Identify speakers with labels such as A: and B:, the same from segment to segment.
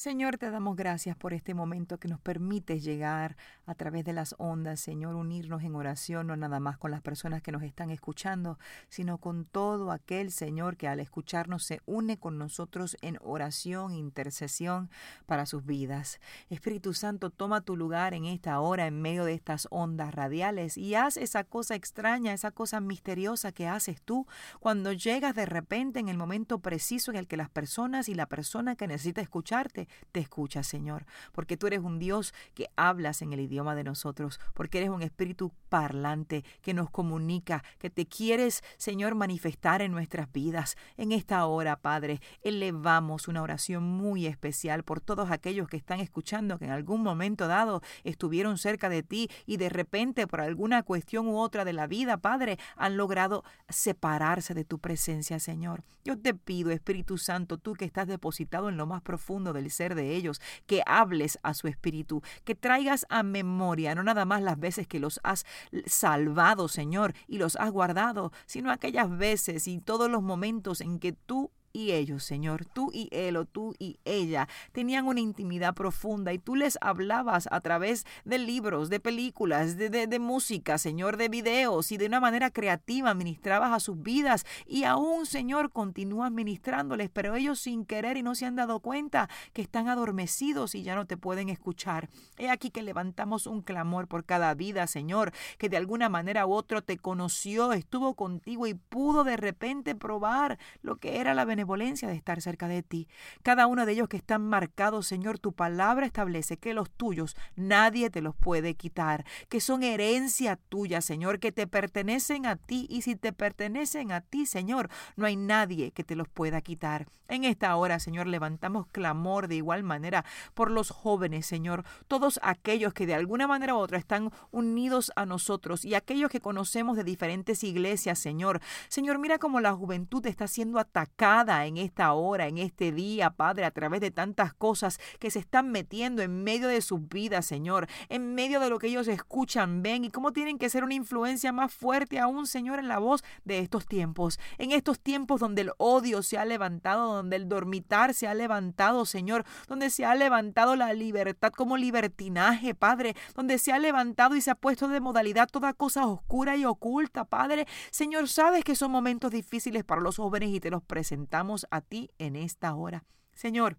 A: Señor, te damos gracias por este momento que nos permite llegar a través de las ondas, Señor, unirnos en oración, no nada más con las personas que nos están escuchando, sino con todo aquel, Señor, que al escucharnos se une con nosotros en oración, intercesión para sus vidas. Espíritu Santo, toma tu lugar en esta hora, en medio de estas ondas radiales, y haz esa cosa extraña, esa cosa misteriosa que haces tú cuando llegas de repente en el momento preciso en el que las personas y la persona que necesita escucharte te escucha, Señor, porque tú eres un Dios que hablas en el idioma de nosotros, porque eres un espíritu parlante que nos comunica, que te quieres, Señor, manifestar en nuestras vidas. En esta hora, Padre, elevamos una oración muy especial por todos aquellos que están escuchando, que en algún momento dado estuvieron cerca de ti y de repente por alguna cuestión u otra de la vida, Padre, han logrado separarse de tu presencia, Señor. Yo te pido, Espíritu Santo, tú que estás depositado en lo más profundo del de ellos, que hables a su espíritu, que traigas a memoria no nada más las veces que los has salvado, Señor, y los has guardado, sino aquellas veces y todos los momentos en que tú y ellos, Señor, tú y él o tú y ella tenían una intimidad profunda y tú les hablabas a través de libros, de películas, de, de, música, Señor, de videos y de una manera creativa ministrabas a sus vidas y aún, Señor, continúas ministrándoles, pero ellos sin querer y no se han dado cuenta que están adormecidos y ya no te pueden escuchar. He aquí que levantamos un clamor por cada vida, Señor, que de alguna manera u otro te conoció, estuvo contigo y pudo de repente probar lo que era la de estar cerca de ti. Cada uno de ellos que están marcados, Señor, tu palabra establece que los tuyos nadie te los puede quitar, que son herencia tuya, Señor, que te pertenecen a ti y si te pertenecen a ti, Señor, no hay nadie que te los pueda quitar. En esta hora, Señor, levantamos clamor de igual manera por los jóvenes, Señor, todos aquellos que de alguna manera u otra están unidos a nosotros y aquellos que conocemos de diferentes iglesias, Señor. Señor, mira cómo la juventud está siendo atacada en esta hora, en este día, Padre, a través de tantas cosas que se están metiendo en medio de sus vidas, Señor, en medio de lo que ellos escuchan, ven y cómo tienen que ser una influencia más fuerte aún, Señor, en la voz de estos tiempos, en estos tiempos donde el odio se ha levantado, donde el dormitar se ha levantado, Señor, donde se ha levantado la libertad como libertinaje, Padre, donde se ha levantado y se ha puesto de modalidad toda cosa oscura y oculta, Padre. Señor, sabes que son momentos difíciles para los jóvenes y te los presentamos a ti en esta hora. Señor,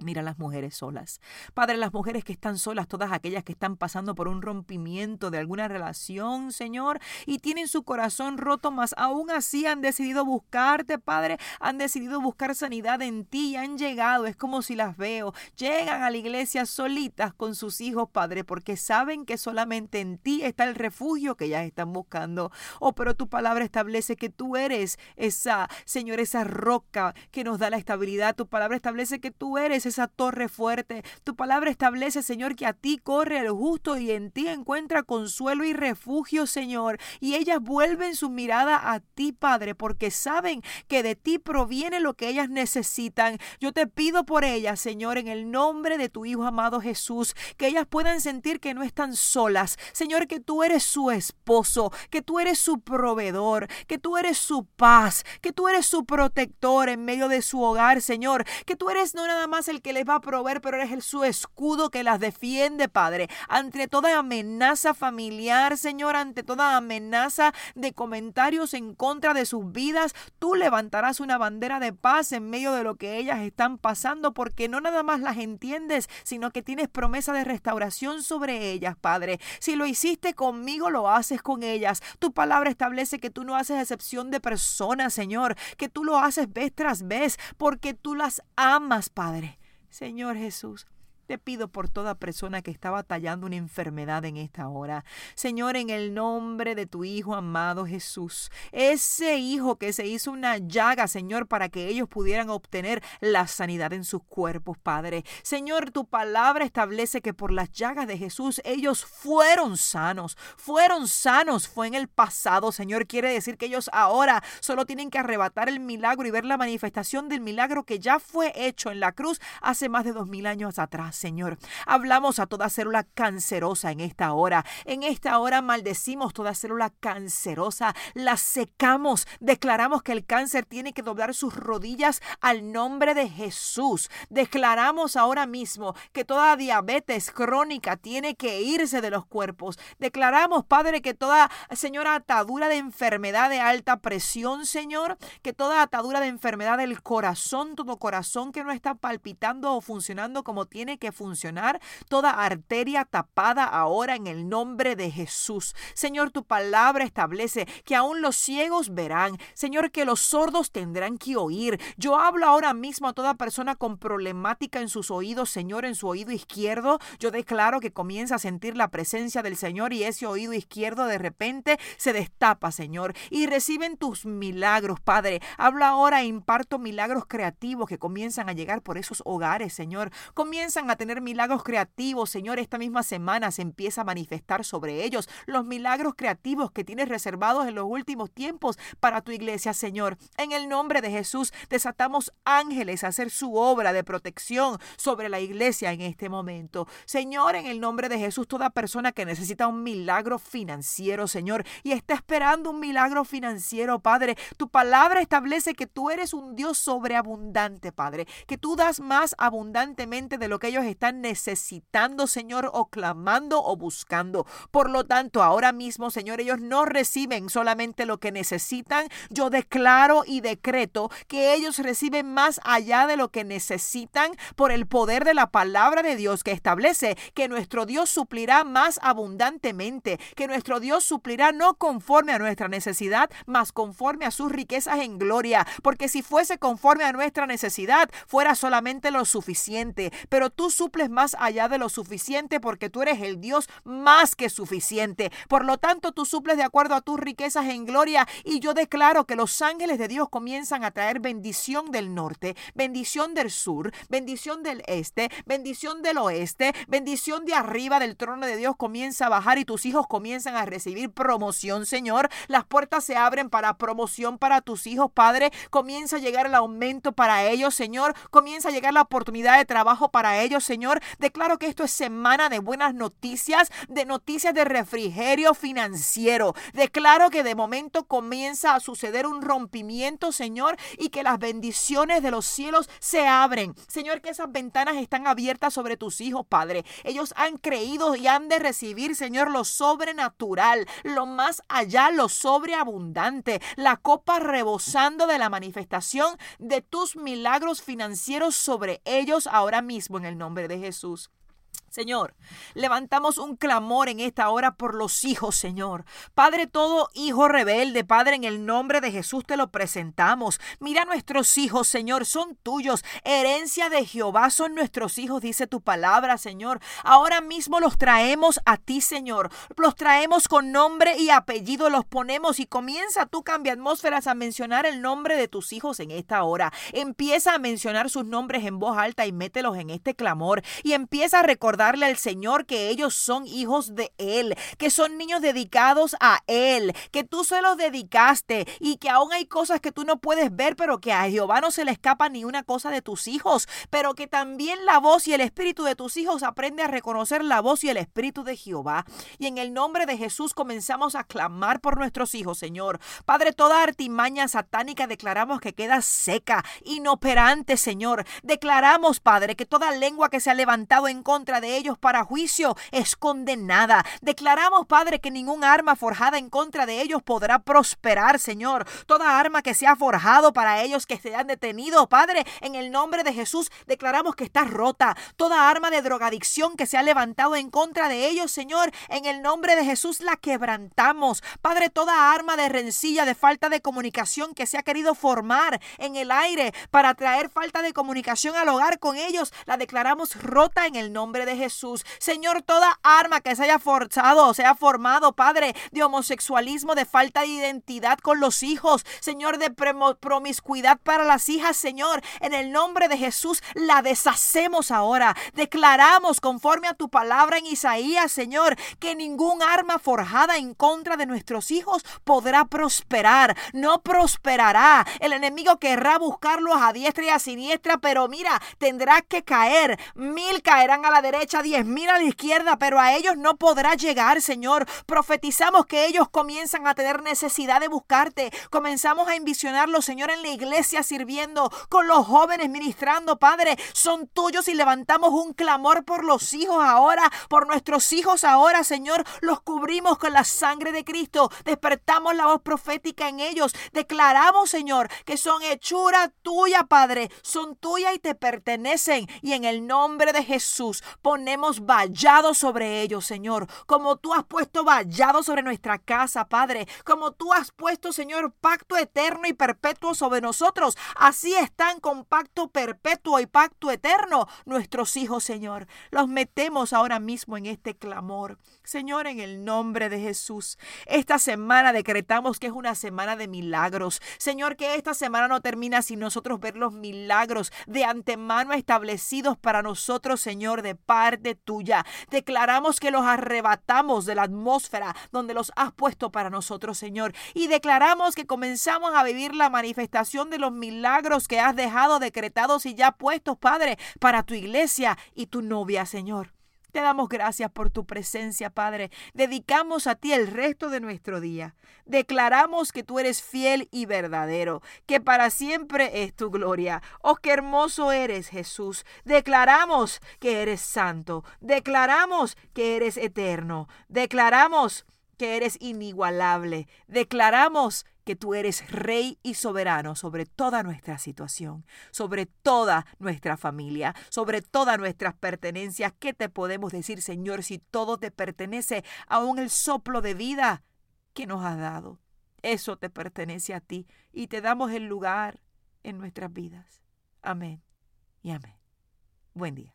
A: Mira las mujeres solas. Padre, las mujeres que están solas, todas aquellas que están pasando por un rompimiento de alguna relación, Señor, y tienen su corazón roto, más aún así han decidido buscarte, Padre, han decidido buscar sanidad en ti y han llegado, es como si las veo, llegan a la iglesia solitas con sus hijos, Padre, porque saben que solamente en ti está el refugio que ellas están buscando. Oh, pero tu palabra establece que tú eres esa, Señor, esa roca que nos da la estabilidad. Tu palabra establece que tú eres esa torre fuerte. Tu palabra establece, Señor, que a ti corre el justo y en ti encuentra consuelo y refugio, Señor. Y ellas vuelven su mirada a ti, Padre, porque saben que de ti proviene lo que ellas necesitan. Yo te pido por ellas, Señor, en el nombre de tu Hijo amado Jesús, que ellas puedan sentir que no están solas. Señor, que tú eres su esposo, que tú eres su proveedor, que tú eres su paz, que tú eres su protector en medio de su hogar, Señor, que tú eres no nada más el que les va a proveer, pero eres el su escudo que las defiende, Padre, ante toda amenaza familiar, Señor, ante toda amenaza de comentarios en contra de sus vidas, tú levantarás una bandera de paz en medio de lo que ellas están pasando, porque no nada más las entiendes, sino que tienes promesa de restauración sobre ellas, Padre. Si lo hiciste conmigo, lo haces con ellas. Tu palabra establece que tú no haces excepción de personas, Señor, que tú lo haces vez tras vez, porque tú las amas, Padre. Señor Jesús, te pido por toda persona que está batallando una enfermedad en esta hora. Señor, en el nombre de tu Hijo amado Jesús, ese Hijo que se hizo una llaga, Señor, para que ellos pudieran obtener la sanidad en sus cuerpos, Padre. Señor, tu palabra establece que por las llagas de Jesús ellos fueron sanos. Fueron sanos. Fue en el pasado, Señor. Quiere decir que ellos ahora solo tienen que arrebatar el milagro y ver la manifestación del milagro que ya fue hecho en la cruz hace más de dos mil años atrás. Señor. Hablamos a toda célula cancerosa en esta hora. En esta hora maldecimos toda célula cancerosa. La secamos. Declaramos que el cáncer tiene que doblar sus rodillas al nombre de Jesús. Declaramos ahora mismo que toda diabetes crónica tiene que irse de los cuerpos. Declaramos, Padre, que toda, señora, atadura de enfermedad de alta presión, Señor, que toda atadura de enfermedad del corazón, todo corazón que no está palpitando o funcionando como tiene que funcionar, toda arteria tapada ahora en el nombre de Jesús. Señor, tu palabra establece que aún los ciegos verán, Señor, que los sordos tendrán que oír. Yo hablo ahora mismo a toda persona con problemática en sus oídos, Señor, en su oído izquierdo. Yo declaro que comienza a sentir la presencia del Señor y ese oído izquierdo de repente se destapa, Señor, y reciben tus milagros, Padre. Hablo ahora e imparto milagros creativos que comienzan a llegar por esos hogares, Señor. Comienzan a tener milagros creativos, Señor. Esta misma semana se empieza a manifestar sobre ellos los milagros creativos que tienes reservados en los últimos tiempos para tu iglesia, Señor. En el nombre de Jesús desatamos ángeles a hacer su obra de protección sobre la iglesia en este momento. Señor, en el nombre de Jesús, toda persona que necesita un milagro financiero, Señor, y está esperando un milagro financiero, Padre, tu palabra establece que tú eres un Dios sobreabundante, Padre, que tú das más abundantemente de lo que ellos están necesitando, Señor, o clamando o buscando. Por lo tanto, ahora mismo, Señor, ellos no reciben solamente lo que necesitan. Yo declaro y decreto que ellos reciben más allá de lo que necesitan por el poder de la palabra de Dios que establece que nuestro Dios suplirá más abundantemente, que nuestro Dios suplirá no conforme a nuestra necesidad, mas conforme a sus riquezas en gloria, porque si fuese conforme a nuestra necesidad, fuera solamente lo suficiente, pero tú suples más allá de lo suficiente porque tú eres el Dios más que suficiente. Por lo tanto, tú suples de acuerdo a tus riquezas en gloria y yo declaro que los ángeles de Dios comienzan a traer bendición del norte, bendición del sur, bendición del este, bendición del oeste, bendición de arriba del trono de Dios comienza a bajar y tus hijos comienzan a recibir promoción, Señor. Las puertas se abren para promoción para tus hijos, Padre. Comienza a llegar el aumento para ellos, Señor. Comienza a llegar la oportunidad de trabajo para ellos, Señor. Declaro que esto es semana de buenas noticias, de noticias de refrigerio financiero. Declaro que de momento comienza a suceder un rompimiento, Señor, y que las bendiciones de los cielos se abren. Señor, que esas ventanas están abiertas sobre tus hijos, Padre. Ellos han creído y han de recibir, Señor, lo sobrenatural, lo más allá, lo sobreabundante, la copa rebosando de la manifestación de tus milagros financieros sobre ellos ahora mismo en el nombre de Jesús. Señor, levantamos un clamor en esta hora por los hijos, Señor. Padre, todo hijo rebelde, Padre, en el nombre de Jesús te lo presentamos. Mira nuestros hijos, Señor, son tuyos. Herencia de Jehová son nuestros hijos, dice tu palabra, Señor. Ahora mismo los traemos a ti, Señor. Los traemos con nombre y apellido, los ponemos y comienza tú, cambia atmósferas, a mencionar el nombre de tus hijos en esta hora. Empieza a mencionar sus nombres en voz alta y mételos en este clamor. Y empieza a recordar darle al Señor que ellos son hijos de Él, que son niños dedicados a Él, que tú se los dedicaste y que aún hay cosas que tú no puedes ver, pero que a Jehová no se le escapa ni una cosa de tus hijos, pero que también la voz y el espíritu de tus hijos aprende a reconocer la voz y el espíritu de Jehová. Y en el nombre de Jesús comenzamos a clamar por nuestros hijos, Señor. Padre, toda artimaña satánica declaramos que queda seca, inoperante, Señor. Declaramos, Padre, que toda lengua que se ha levantado en contra de ellos para juicio es condenada. Declaramos, Padre, que ningún arma forjada en contra de ellos podrá prosperar, Señor. Toda arma que se ha forjado para ellos que se han detenido, Padre, en el nombre de Jesús, declaramos que está rota. Toda arma de drogadicción que se ha levantado en contra de ellos, Señor, en el nombre de Jesús la quebrantamos. Padre, toda arma de rencilla, de falta de comunicación que se ha querido formar en el aire para traer falta de comunicación al hogar con ellos, la declaramos rota en el nombre de Jesús. Jesús. Señor, toda arma que se haya forzado, se haya formado, Padre, de homosexualismo, de falta de identidad con los hijos, Señor, de promiscuidad para las hijas, Señor, en el nombre de Jesús, la deshacemos ahora. Declaramos conforme a tu palabra en Isaías, Señor, que ningún arma forjada en contra de nuestros hijos podrá prosperar, no prosperará. El enemigo querrá buscarlos a diestra y a siniestra, pero mira, tendrá que caer. Mil caerán a la derecha, diez mil a la izquierda, pero a ellos no podrá llegar, Señor. Profetizamos que ellos comienzan a tener necesidad de buscarte. Comenzamos a envisionarlos, Señor, en la iglesia sirviendo, con los jóvenes ministrando, Padre. Son tuyos y levantamos un clamor por los hijos ahora, por nuestros hijos ahora, Señor. Los cubrimos con la sangre de Cristo. Despertamos la voz profética en ellos. Declaramos, Señor, que son hechura tuya, Padre. Son tuya y te pertenecen. Y en el nombre de Jesús ponemos vallado sobre ellos, Señor. Como tú has puesto vallado sobre nuestra casa, Padre. Como tú has puesto, Señor, pacto eterno y perpetuo sobre nosotros. Así están con pacto perpetuo y pacto eterno nuestros hijos, Señor. Los metemos ahora mismo en este clamor. Señor, en el nombre de Jesús. Esta semana decretamos que es una semana de milagros. Señor, que esta semana no termina sin nosotros ver los milagros de antemano establecidos para nosotros, Señor, de parte tuya. Declaramos que los arrebatamos de la atmósfera donde los has puesto para nosotros, Señor. Y declaramos que comenzamos a vivir la manifestación de los milagros que has dejado decretados y ya puestos, Padre, para tu iglesia y tu novia, Señor. Te damos gracias por tu presencia, Padre. Dedicamos a ti el resto de nuestro día. Declaramos que tú eres fiel y verdadero, que para siempre es tu gloria. Oh, qué hermoso eres, Jesús. Declaramos que eres santo. Declaramos que eres eterno. Declaramos que eres inigualable. Declaramos que tú eres rey y soberano sobre toda nuestra situación, sobre toda nuestra familia, sobre todas nuestras pertenencias. ¿Qué te podemos decir, Señor, si todo te pertenece, aún el soplo de vida que nos has dado? Eso te pertenece a ti y te damos el lugar en nuestras vidas. Amén y amén. Buen día.